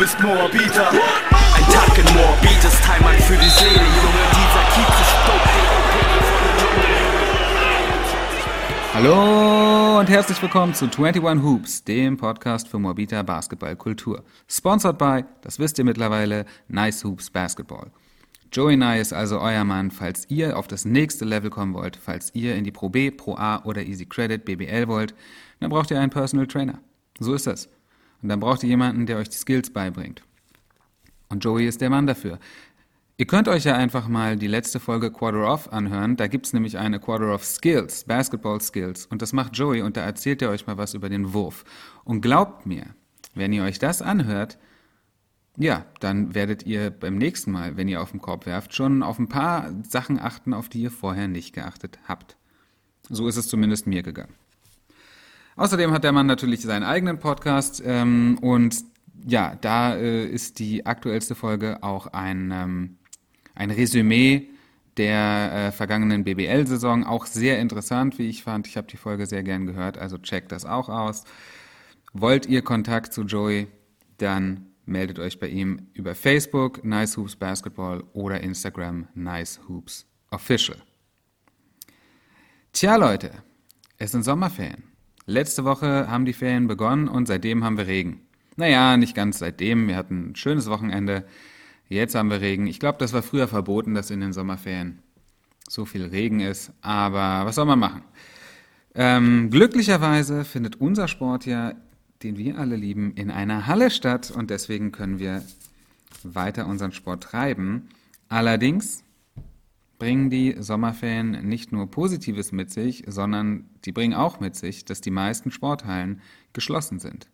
bist Moabiter. Ein Tag in Moabit ist Heimat für die Seele, Junge. Dieser Kiez ist. Hallo und herzlich willkommen zu 21 Hoops, dem Podcast für Moabiter Basketballkultur. Sponsored by, das wisst ihr mittlerweile, Nice Hoops Basketball. Joey Nye ist also euer Mann, falls ihr auf das nächste Level kommen wollt, falls ihr in die Pro B, Pro A oder Easy Credit BBL wollt, dann braucht ihr einen Personal Trainer. So ist das. Und dann braucht ihr jemanden, der euch die Skills beibringt. Und Joey ist der Mann dafür. Ihr könnt euch ja einfach mal die letzte Folge Quarter Off anhören. Da gibt's nämlich eine Quarter Off Skills, Basketball Skills. Und das macht Joey und da erzählt er euch mal was über den Wurf. Und glaubt mir, wenn ihr euch das anhört, ja, dann werdet ihr beim nächsten Mal, wenn ihr auf den Korb werft, schon auf ein paar Sachen achten, auf die ihr vorher nicht geachtet habt. So ist es zumindest mir gegangen. Außerdem hat der Mann natürlich seinen eigenen Podcast ähm, und ja, da äh, ist die aktuellste Folge auch ein, ähm, ein Resümee der äh, vergangenen BBL-Saison. Auch sehr interessant, wie ich fand. Ich habe die Folge sehr gern gehört, also checkt das auch aus. Wollt ihr Kontakt zu Joey, dann meldet euch bei ihm über Facebook Nice Hoops Basketball oder Instagram Nice Hoops Official. Tja Leute, es sind Sommerferien. Letzte Woche haben die Ferien begonnen und seitdem haben wir Regen. Naja, nicht ganz seitdem. Wir hatten ein schönes Wochenende. Jetzt haben wir Regen. Ich glaube, das war früher verboten, dass in den Sommerferien so viel Regen ist. Aber was soll man machen? Ähm, glücklicherweise findet unser Sport ja den wir alle lieben, in einer Halle statt und deswegen können wir weiter unseren Sport treiben. Allerdings bringen die Sommerferien nicht nur Positives mit sich, sondern die bringen auch mit sich, dass die meisten Sporthallen geschlossen sind.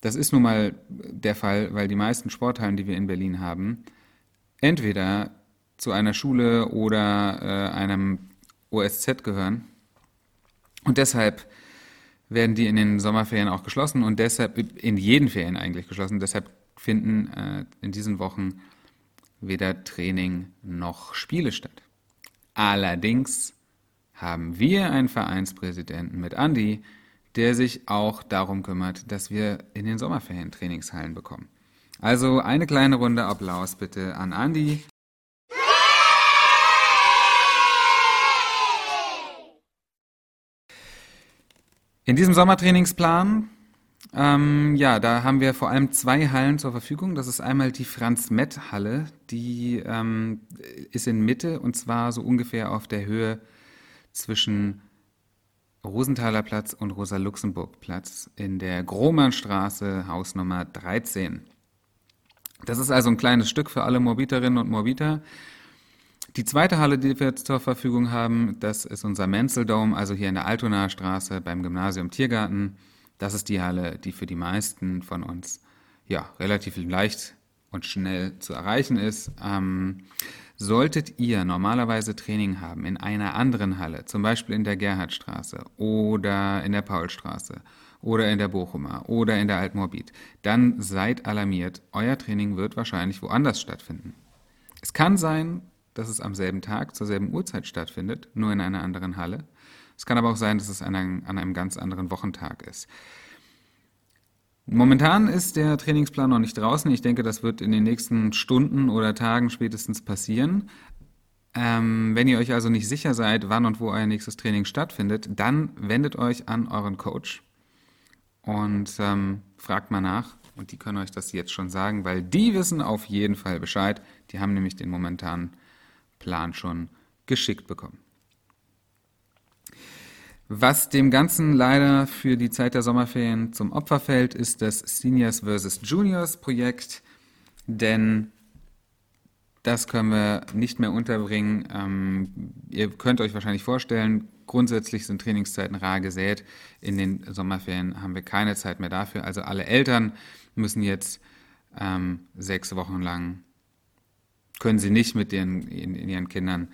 Das ist nun mal der Fall, weil die meisten Sporthallen, die wir in Berlin haben, entweder zu einer Schule oder äh, einem OSZ gehören und deshalb werden die in den Sommerferien auch geschlossen und deshalb in jeden Ferien eigentlich geschlossen. Deshalb finden äh, in diesen Wochen weder Training noch Spiele statt. Allerdings haben wir einen Vereinspräsidenten mit Andy, der sich auch darum kümmert, dass wir in den Sommerferien Trainingshallen bekommen. Also eine kleine Runde Applaus bitte an Andy. In diesem Sommertrainingsplan, ähm, ja, da haben wir vor allem zwei Hallen zur Verfügung. Das ist einmal die Franz-Mett-Halle, die ähm, ist in Mitte und zwar so ungefähr auf der Höhe zwischen Rosenthaler Platz und Rosa-Luxemburg-Platz in der Grohmannstraße, Hausnummer 13. Das ist also ein kleines Stück für alle Morbiterinnen und Morbiter. Die zweite Halle, die wir zur Verfügung haben, das ist unser Menzeldome, also hier in der Altonaer Straße beim Gymnasium Tiergarten. Das ist die Halle, die für die meisten von uns ja relativ leicht und schnell zu erreichen ist. Ähm, solltet ihr normalerweise Training haben in einer anderen Halle, zum Beispiel in der Gerhardstraße oder in der Paulstraße oder in der Bochumer oder in der Altmorbid, dann seid alarmiert. Euer Training wird wahrscheinlich woanders stattfinden. Es kann sein, dass es am selben Tag zur selben Uhrzeit stattfindet, nur in einer anderen Halle. Es kann aber auch sein, dass es an einem, an einem ganz anderen Wochentag ist. Momentan ist der Trainingsplan noch nicht draußen. Ich denke, das wird in den nächsten Stunden oder Tagen spätestens passieren. Ähm, wenn ihr euch also nicht sicher seid, wann und wo euer nächstes Training stattfindet, dann wendet euch an euren Coach und ähm, fragt mal nach. Und die können euch das jetzt schon sagen, weil die wissen auf jeden Fall Bescheid. Die haben nämlich den momentanen Plan schon geschickt bekommen. Was dem Ganzen leider für die Zeit der Sommerferien zum Opfer fällt, ist das Seniors vs. Juniors Projekt, denn das können wir nicht mehr unterbringen. Ähm, ihr könnt euch wahrscheinlich vorstellen, grundsätzlich sind Trainingszeiten rar gesät. In den Sommerferien haben wir keine Zeit mehr dafür. Also alle Eltern müssen jetzt ähm, sechs Wochen lang können sie nicht mit den, in, in ihren Kindern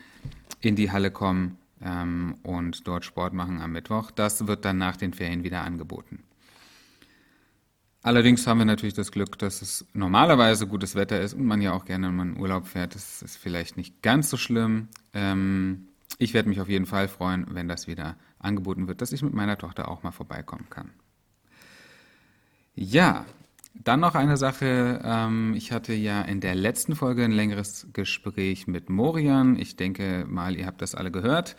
in die Halle kommen ähm, und dort Sport machen am Mittwoch. Das wird dann nach den Ferien wieder angeboten. Allerdings haben wir natürlich das Glück, dass es normalerweise gutes Wetter ist und man ja auch gerne mal in Urlaub fährt. Das ist vielleicht nicht ganz so schlimm. Ähm, ich werde mich auf jeden Fall freuen, wenn das wieder angeboten wird, dass ich mit meiner Tochter auch mal vorbeikommen kann. Ja, Dann noch eine Sache. Ähm, ich hatte ja in der letzten Folge ein längeres Gespräch mit Morian. Ich denke mal, ihr habt das alle gehört.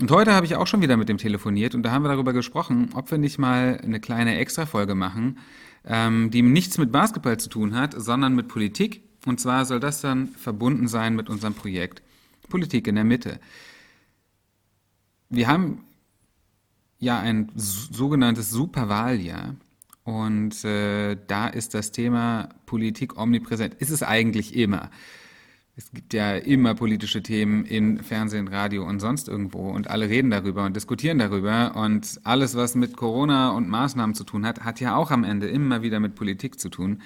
Und heute habe ich auch schon wieder mit dem telefoniert und da haben wir darüber gesprochen, ob wir nicht mal eine kleine Extra-Folge machen, ähm, die nichts mit Basketball zu tun hat, sondern mit Politik. Und zwar soll das dann verbunden sein mit unserem Projekt Politik in der Mitte. Wir haben ja ein sogenanntes Superwahljahr. Und äh, da ist das Thema Politik omnipräsent. Ist es eigentlich immer. Es gibt ja immer politische Themen in Fernsehen, Radio und sonst irgendwo und alle reden darüber und diskutieren darüber und alles, was mit Corona und Maßnahmen zu tun hat, hat ja auch am Ende immer wieder mit Politik zu tun.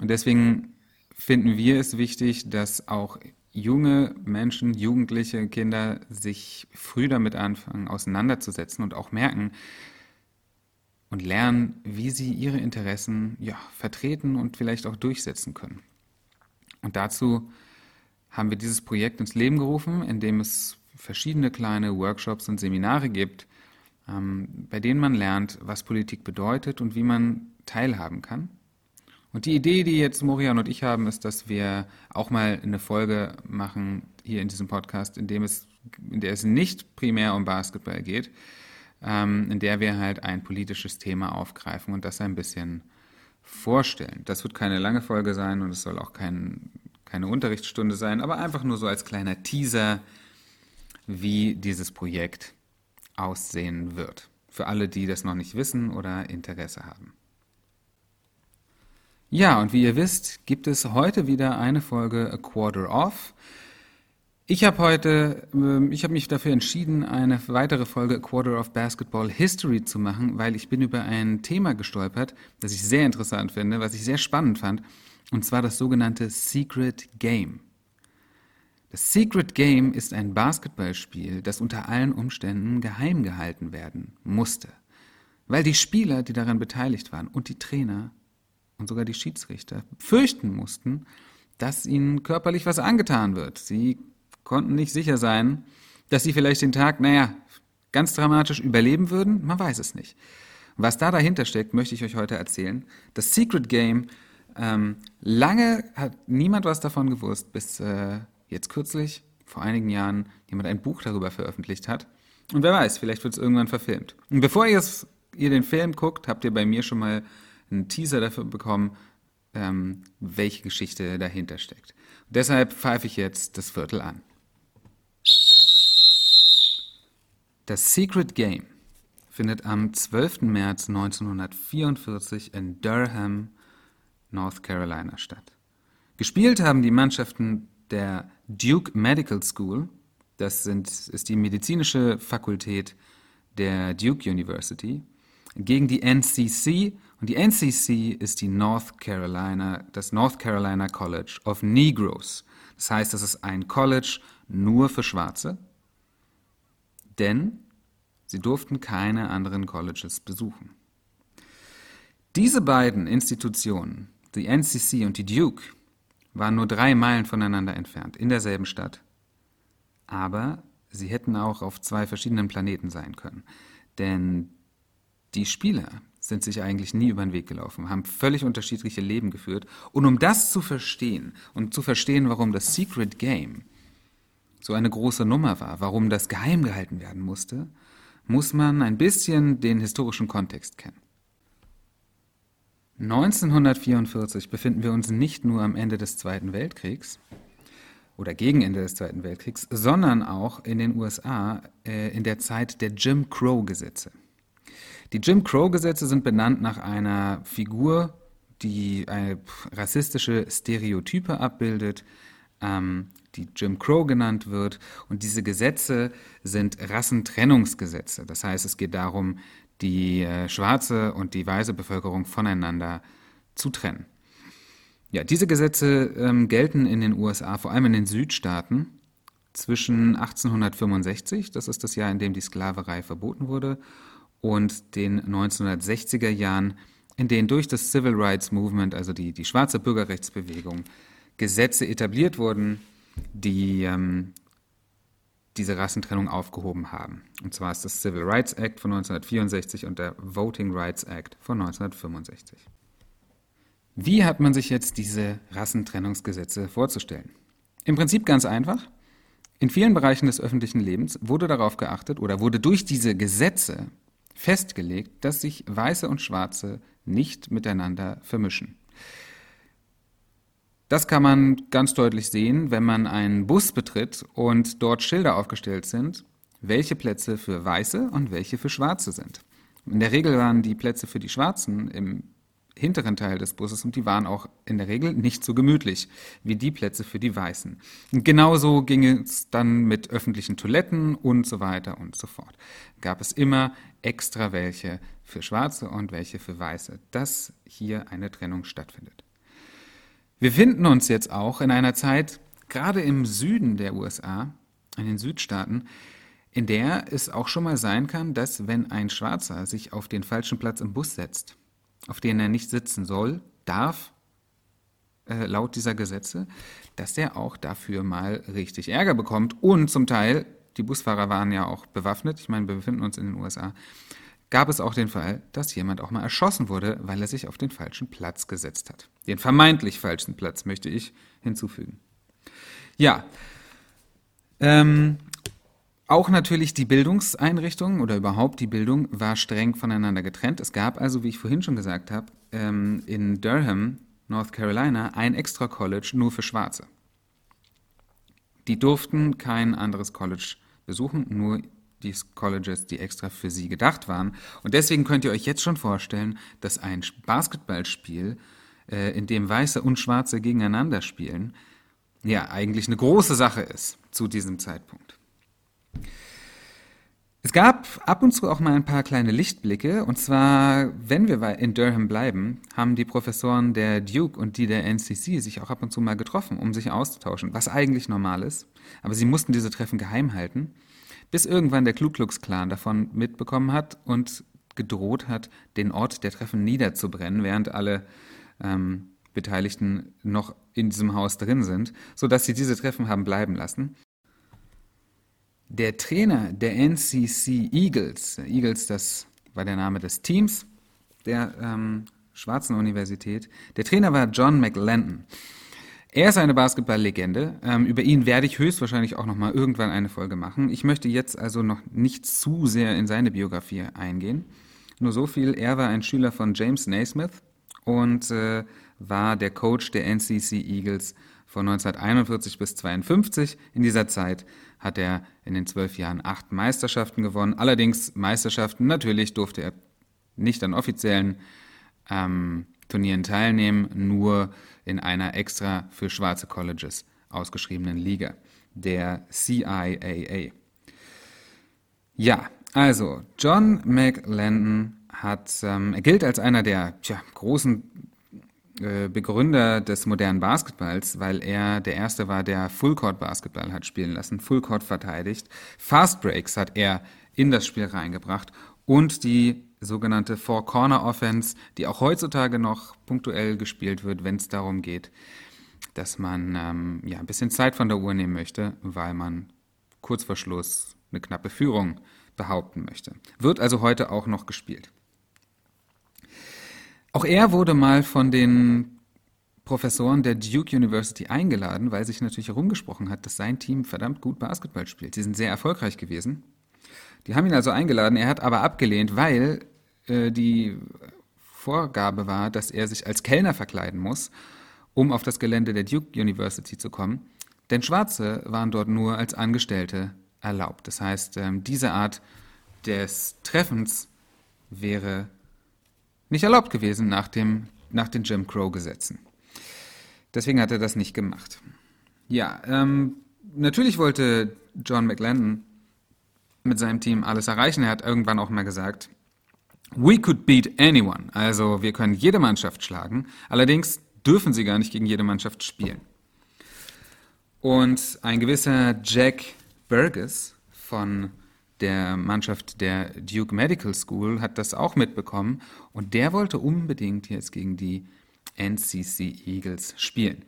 Und deswegen finden wir es wichtig, dass auch junge Menschen, Jugendliche, Kinder sich früh damit anfangen, auseinanderzusetzen und auch merken und lernen, wie sie ihre Interessen ja, vertreten und vielleicht auch durchsetzen können. Und dazu haben wir dieses Projekt ins Leben gerufen, in dem es verschiedene kleine Workshops und Seminare gibt, ähm, bei denen man lernt, was Politik bedeutet und wie man teilhaben kann. Und die Idee, die jetzt Morian und ich haben, ist, dass wir auch mal eine Folge machen hier in diesem Podcast, in dem es, in der es nicht primär um Basketball geht, ähm, in der wir halt ein politisches Thema aufgreifen und das ein bisschen vorstellen. Das wird keine lange Folge sein und es soll auch kein, keine Unterrichtsstunde sein, aber einfach nur so als kleiner Teaser, wie dieses Projekt aussehen wird. Für alle, die das noch nicht wissen oder Interesse haben. Ja, und wie ihr wisst, gibt es heute wieder eine Folge A Quarter Off. Ich habe heute, ähm, ich habe mich dafür entschieden, eine weitere Folge A Quarter of Basketball History zu machen, weil ich bin über ein Thema gestolpert, das ich sehr interessant finde, was ich sehr spannend fand, und zwar das sogenannte Secret Game. Das Secret Game ist ein Basketballspiel, das unter allen Umständen geheim gehalten werden musste, weil die Spieler, die daran beteiligt waren, und die Trainer und sogar die Schiedsrichter fürchten mussten, dass ihnen körperlich was angetan wird. Sie konnten nicht sicher sein, dass sie vielleicht den Tag, naja, ganz dramatisch überleben würden. Man weiß es nicht. Was da dahinter steckt, möchte ich euch heute erzählen. Das Secret Game, ähm, lange hat niemand was davon gewusst, bis äh, jetzt kürzlich, vor einigen Jahren, jemand ein Buch darüber veröffentlicht hat. Und wer weiß, vielleicht wird es irgendwann verfilmt. Und bevor ihr, es, ihr den Film guckt, habt ihr bei mir schon mal einen Teaser dafür bekommen, ähm, welche Geschichte dahinter steckt. Und deshalb pfeife ich jetzt das Viertel an. Das Secret Game findet am 12. März 1944 in Durham, North Carolina statt. Gespielt haben die Mannschaften der Duke Medical School, das sind, ist die medizinische Fakultät der Duke University, gegen die NCC und die NCC ist die North Carolina, das North Carolina College of Negroes. Das heißt, es ist ein College nur für Schwarze, denn sie durften keine anderen Colleges besuchen. Diese beiden Institutionen, die NCC und die Duke, waren nur drei Meilen voneinander entfernt, in derselben Stadt. Aber sie hätten auch auf zwei verschiedenen Planeten sein können. Denn die Spieler, sind sich eigentlich nie über den Weg gelaufen, haben völlig unterschiedliche Leben geführt. Und um das zu verstehen und zu verstehen, warum das Secret Game so eine große Nummer war, warum das geheim gehalten werden musste, muss man ein bisschen den historischen Kontext kennen. 1944 befinden wir uns nicht nur am Ende des Zweiten Weltkriegs oder gegen Ende des Zweiten Weltkriegs, sondern auch in den USA äh, in der Zeit der Jim Crow-Gesetze. Die Jim Crow-Gesetze sind benannt nach einer Figur, die eine rassistische Stereotype abbildet, ähm, die Jim Crow genannt wird. Und diese Gesetze sind Rassentrennungsgesetze. Das heißt, es geht darum, die äh, schwarze und die weiße Bevölkerung voneinander zu trennen. Ja, diese Gesetze ähm, gelten in den USA, vor allem in den Südstaaten, zwischen 1865, das ist das Jahr, in dem die Sklaverei verboten wurde, und den 1960er Jahren, in denen durch das Civil Rights Movement, also die, die schwarze Bürgerrechtsbewegung, Gesetze etabliert wurden, die ähm, diese Rassentrennung aufgehoben haben. Und zwar ist das Civil Rights Act von 1964 und der Voting Rights Act von 1965. Wie hat man sich jetzt diese Rassentrennungsgesetze vorzustellen? Im Prinzip ganz einfach. In vielen Bereichen des öffentlichen Lebens wurde darauf geachtet oder wurde durch diese Gesetze festgelegt, dass sich Weiße und Schwarze nicht miteinander vermischen. Das kann man ganz deutlich sehen, wenn man einen Bus betritt und dort Schilder aufgestellt sind, welche Plätze für Weiße und welche für Schwarze sind. In der Regel waren die Plätze für die Schwarzen im hinteren Teil des Busses und die waren auch in der Regel nicht so gemütlich wie die Plätze für die Weißen. Und genauso ging es dann mit öffentlichen Toiletten und so weiter und so fort. Gab es immer extra welche für Schwarze und welche für Weiße, dass hier eine Trennung stattfindet. Wir finden uns jetzt auch in einer Zeit, gerade im Süden der USA, in den Südstaaten, in der es auch schon mal sein kann, dass wenn ein Schwarzer sich auf den falschen Platz im Bus setzt, auf denen er nicht sitzen soll, darf, äh, laut dieser Gesetze, dass er auch dafür mal richtig Ärger bekommt. Und zum Teil, die Busfahrer waren ja auch bewaffnet, ich meine, wir befinden uns in den USA, gab es auch den Fall, dass jemand auch mal erschossen wurde, weil er sich auf den falschen Platz gesetzt hat. Den vermeintlich falschen Platz möchte ich hinzufügen. Ja, ähm, auch natürlich die Bildungseinrichtungen oder überhaupt die Bildung war streng voneinander getrennt. Es gab also, wie ich vorhin schon gesagt habe, ähm, in Durham, North Carolina, ein extra College nur für Schwarze. Die durften kein anderes College besuchen, nur die Colleges, die extra für sie gedacht waren. Und deswegen könnt ihr euch jetzt schon vorstellen, dass ein Basketballspiel, äh, in dem Weiße und Schwarze gegeneinander spielen, ja eigentlich eine große Sache ist zu diesem Zeitpunkt. Es gab ab und zu auch mal ein paar kleine Lichtblicke. Und zwar, wenn wir in Durham bleiben, haben die Professoren der Duke und die der NCC sich auch ab und zu mal getroffen, um sich auszutauschen, was eigentlich normal ist. Aber sie mussten diese Treffen geheim halten, bis irgendwann der Ku Klux Klan davon mitbekommen hat und gedroht hat, den Ort der Treffen niederzubrennen, während alle ähm, Beteiligten noch in diesem Haus drin sind, sodass sie diese Treffen haben bleiben lassen. Der Trainer der NCC Eagles, Eagles, das war der Name des Teams der ähm, Schwarzen Universität, der Trainer war John McLendon. Er ist eine Basketball-Legende. Ähm, über ihn werde ich höchstwahrscheinlich auch noch mal irgendwann eine Folge machen. Ich möchte jetzt also noch nicht zu sehr in seine Biografie eingehen. Nur so viel: Er war ein Schüler von James Naismith und äh, war der Coach der NCC Eagles von 1941 bis 1952. In dieser Zeit hat er in den zwölf Jahren acht Meisterschaften gewonnen. Allerdings Meisterschaften, natürlich durfte er nicht an offiziellen ähm, Turnieren teilnehmen, nur in einer extra für schwarze Colleges ausgeschriebenen Liga, der CIAA. Ja, also John McLendon hat, ähm, er gilt als einer der tja, großen äh, Begründer des modernen Basketballs, weil er der Erste war, der Full-Court-Basketball hat spielen lassen, Full-Court verteidigt. Fast Breaks hat er in das Spiel reingebracht und die sogenannte Four-Corner-Offense, die auch heutzutage noch punktuell gespielt wird, wenn es darum geht, dass man ähm, ja, ein bisschen Zeit von der Uhr nehmen möchte, weil man kurz vor Schluss eine knappe Führung behaupten möchte. Wird also heute auch noch gespielt. Auch er wurde mal von den Professoren der Duke University eingeladen, weil sich natürlich herumgesprochen hat, dass sein Team verdammt gut Basketball spielt. Sie sind sehr erfolgreich gewesen. Die haben ihn also eingeladen, er hat aber abgelehnt, weil äh, die Vorgabe war, dass er sich als Kellner verkleiden muss, um auf das Gelände der Duke University zu kommen. Denn Schwarze waren dort nur als Angestellte erlaubt. Das heißt, ähm, diese Art des Treffens wäre nicht erlaubt gewesen nach, dem, nach den Jim Crow-Gesetzen. Deswegen hat er das nicht gemacht. Ja, ähm, natürlich wollte John McLendon mit seinem Team alles erreichen. Er hat irgendwann auch mal gesagt, We could beat anyone. Also wir können jede Mannschaft schlagen. Allerdings dürfen sie gar nicht gegen jede Mannschaft spielen. Und ein gewisser Jack Burgess von der Mannschaft der Duke Medical School hat das auch mitbekommen und der wollte unbedingt jetzt gegen die NCC Eagles spielen.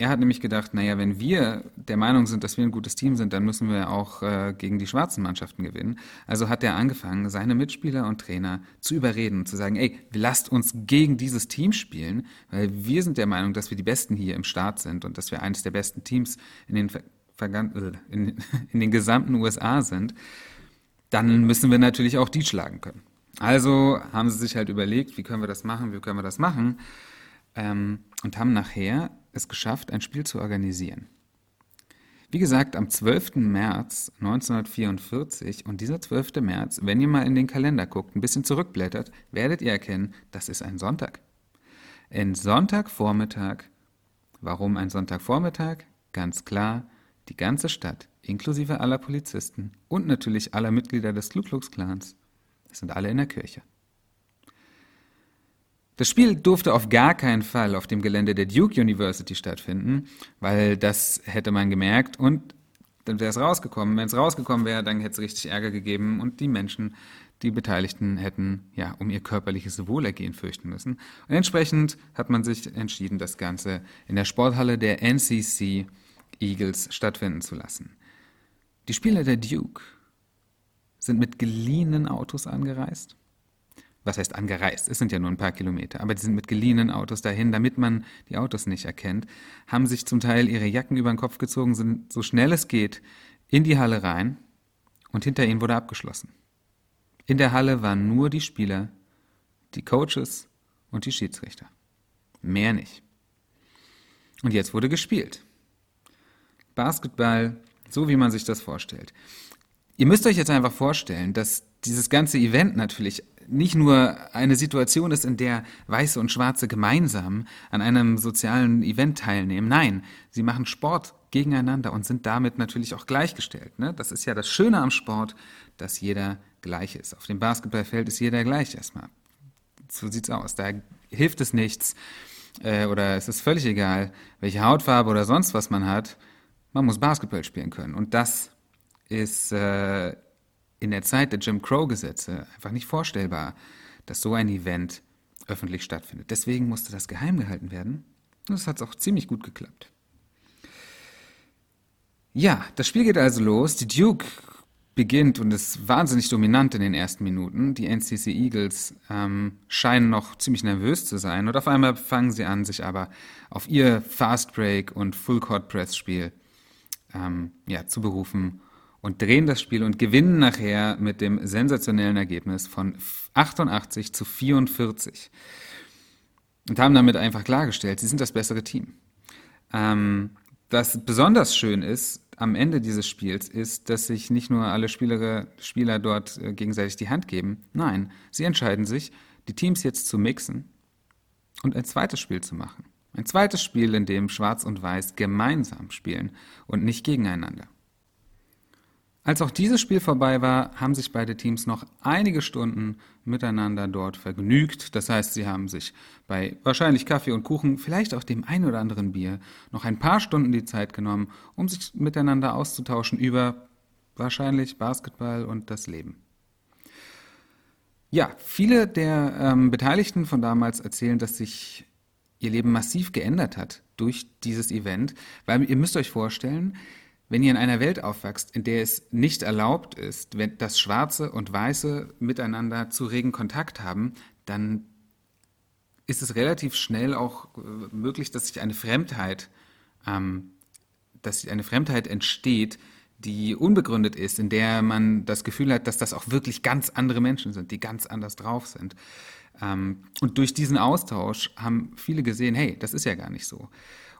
Er hat nämlich gedacht, naja, wenn wir der Meinung sind, dass wir ein gutes Team sind, dann müssen wir auch äh, gegen die schwarzen Mannschaften gewinnen. Also hat er angefangen, seine Mitspieler und Trainer zu überreden und zu sagen, ey, lasst uns gegen dieses Team spielen, weil wir sind der Meinung, dass wir die Besten hier im Staat sind und dass wir eines der besten Teams in den, äh, in, in den gesamten USA sind. Dann müssen wir natürlich auch die schlagen können. Also haben sie sich halt überlegt, wie können wir das machen, wie können wir das machen ähm, und haben nachher es geschafft, ein Spiel zu organisieren. Wie gesagt, am 12. März 1944 und dieser 12. März, wenn ihr mal in den Kalender guckt, ein bisschen zurückblättert, werdet ihr erkennen, das ist ein Sonntag. Ein Sonntagvormittag. Warum ein Sonntagvormittag? Ganz klar, die ganze Stadt, inklusive aller Polizisten und natürlich aller Mitglieder des Ku Klux Klans, sind alle in der Kirche. Das Spiel durfte auf gar keinen Fall auf dem Gelände der Duke University stattfinden, weil das hätte man gemerkt und dann wäre es rausgekommen. Wenn es rausgekommen wäre, dann hätte es richtig Ärger gegeben und die Menschen, die Beteiligten, hätten ja um ihr körperliches Wohlergehen fürchten müssen. Und entsprechend hat man sich entschieden, das Ganze in der Sporthalle der NCC Eagles stattfinden zu lassen. Die Spieler der Duke sind mit geliehenen Autos angereist was heißt angereist? Es sind ja nur ein paar Kilometer, aber die sind mit geliehenen Autos dahin, damit man die Autos nicht erkennt, haben sich zum Teil ihre Jacken über den Kopf gezogen, sind so schnell es geht in die Halle rein und hinter ihnen wurde abgeschlossen. In der Halle waren nur die Spieler, die Coaches und die Schiedsrichter. Mehr nicht. Und jetzt wurde gespielt. Basketball, so wie man sich das vorstellt. Ihr müsst euch jetzt einfach vorstellen, dass dieses ganze Event natürlich nicht nur eine Situation ist, in der Weiße und Schwarze gemeinsam an einem sozialen Event teilnehmen. Nein, sie machen Sport gegeneinander und sind damit natürlich auch gleichgestellt. Ne? Das ist ja das Schöne am Sport, dass jeder gleich ist. Auf dem Basketballfeld ist jeder gleich erstmal. So sieht's aus. Da hilft es nichts äh, oder es ist völlig egal, welche Hautfarbe oder sonst was man hat. Man muss Basketball spielen können. Und das ist äh, in der Zeit der Jim Crow-Gesetze einfach nicht vorstellbar, dass so ein Event öffentlich stattfindet. Deswegen musste das geheim gehalten werden. Und es hat auch ziemlich gut geklappt. Ja, das Spiel geht also los. Die Duke beginnt und ist wahnsinnig dominant in den ersten Minuten. Die NCC Eagles ähm, scheinen noch ziemlich nervös zu sein und auf einmal fangen sie an, sich aber auf ihr Fast Break und Full Court Press Spiel ähm, ja, zu berufen und drehen das Spiel und gewinnen nachher mit dem sensationellen Ergebnis von 88 zu 44. Und haben damit einfach klargestellt, sie sind das bessere Team. Ähm, was besonders schön ist am Ende dieses Spiels, ist, dass sich nicht nur alle Spielere, Spieler dort äh, gegenseitig die Hand geben, nein, sie entscheiden sich, die Teams jetzt zu mixen und ein zweites Spiel zu machen. Ein zweites Spiel, in dem Schwarz und Weiß gemeinsam spielen und nicht gegeneinander. Als auch dieses Spiel vorbei war, haben sich beide Teams noch einige Stunden miteinander dort vergnügt. Das heißt, sie haben sich bei wahrscheinlich Kaffee und Kuchen, vielleicht auch dem ein oder anderen Bier, noch ein paar Stunden die Zeit genommen, um sich miteinander auszutauschen über wahrscheinlich Basketball und das Leben. Ja, viele der ähm, Beteiligten von damals erzählen, dass sich ihr Leben massiv geändert hat durch dieses Event, weil ihr müsst euch vorstellen, wenn ihr in einer Welt aufwachst, in der es nicht erlaubt ist, wenn das Schwarze und Weiße miteinander zu regen Kontakt haben, dann ist es relativ schnell auch äh, möglich, dass sich eine Fremdheit, ähm, dass eine Fremdheit entsteht, die unbegründet ist, in der man das Gefühl hat, dass das auch wirklich ganz andere Menschen sind, die ganz anders drauf sind. Ähm, und durch diesen Austausch haben viele gesehen, hey, das ist ja gar nicht so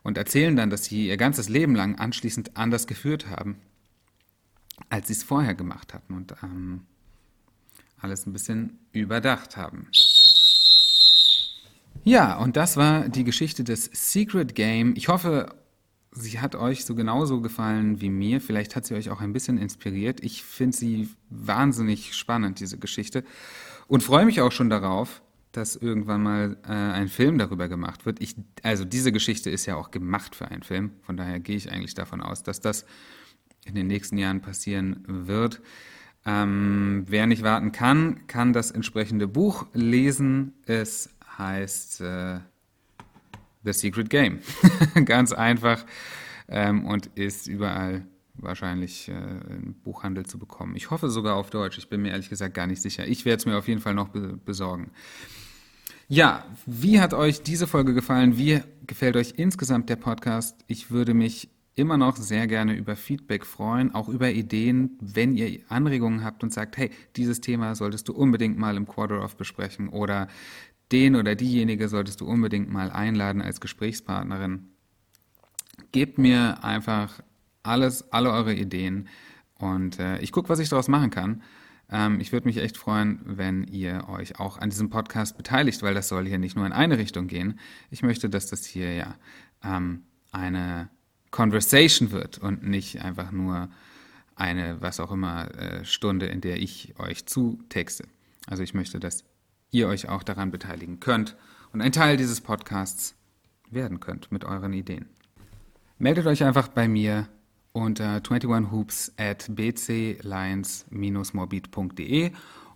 und erzählen dann, dass sie ihr ganzes Leben lang anschließend anders geführt haben, als sie es vorher gemacht hatten und ähm, alles ein bisschen überdacht haben. Ja, und das war die Geschichte des Secret Game. Ich hoffe, sie hat euch so genauso gefallen wie mir. Vielleicht hat sie euch auch ein bisschen inspiriert. Ich finde sie wahnsinnig spannend, diese Geschichte. Und freue mich auch schon darauf, dass irgendwann mal äh, ein Film darüber gemacht wird. Ich, also diese Geschichte ist ja auch gemacht für einen Film. Von daher gehe ich eigentlich davon aus, dass das in den nächsten Jahren passieren wird. Ähm, wer nicht warten kann, kann das entsprechende Buch lesen. Es heißt, äh, The Secret Game. Ganz einfach ähm, und ist überall wahrscheinlich äh, im Buchhandel zu bekommen. Ich hoffe sogar auf Deutsch. Ich bin mir ehrlich gesagt gar nicht sicher. Ich werde es mir auf jeden Fall noch be besorgen. Ja, wie hat euch diese Folge gefallen? Wie gefällt euch insgesamt der Podcast? Ich würde mich immer noch sehr gerne über Feedback freuen, auch über Ideen, wenn ihr Anregungen habt und sagt, hey, dieses Thema solltest du unbedingt mal im Quarter of besprechen oder den oder diejenige solltest du unbedingt mal einladen als Gesprächspartnerin. Gebt mir einfach alles, alle eure Ideen und äh, ich gucke, was ich daraus machen kann. Ähm, ich würde mich echt freuen, wenn ihr euch auch an diesem Podcast beteiligt, weil das soll hier nicht nur in eine Richtung gehen. Ich möchte, dass das hier ja ähm, eine Conversation wird und nicht einfach nur eine, was auch immer, äh, Stunde, in der ich euch zutexte. Also ich möchte, dass ihr euch auch daran beteiligen könnt und ein Teil dieses Podcasts werden könnt mit euren Ideen. Meldet euch einfach bei mir unter 21hoops at bclions-morbid.de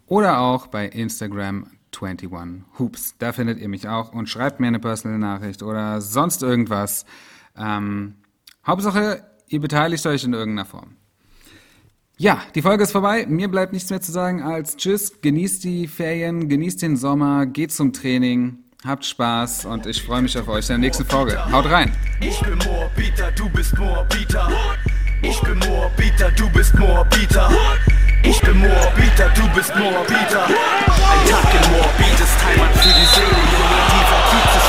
oder auch bei Instagram 21hoops. Da findet ihr mich auch und schreibt mir eine Personal Nachricht oder sonst irgendwas. Ähm, Hauptsache, ihr beteiligt euch in irgendeiner Form. Ja, die Folge ist vorbei. Mir bleibt nichts mehr zu sagen als Tschüss, genießt die Ferien, genießt den Sommer, geht zum Training, habt Spaß und ich freue mich auf euch in der nächsten Folge. Haut rein! Ich bin Moorbieter, du bist Moorbieter. Ich bin Moabiter, du bist Moabiter. Ich bin Moabiter, du bist Moabiter. Ein Tag in Moabit ist Heimat für die Seele, Junge, die vertieft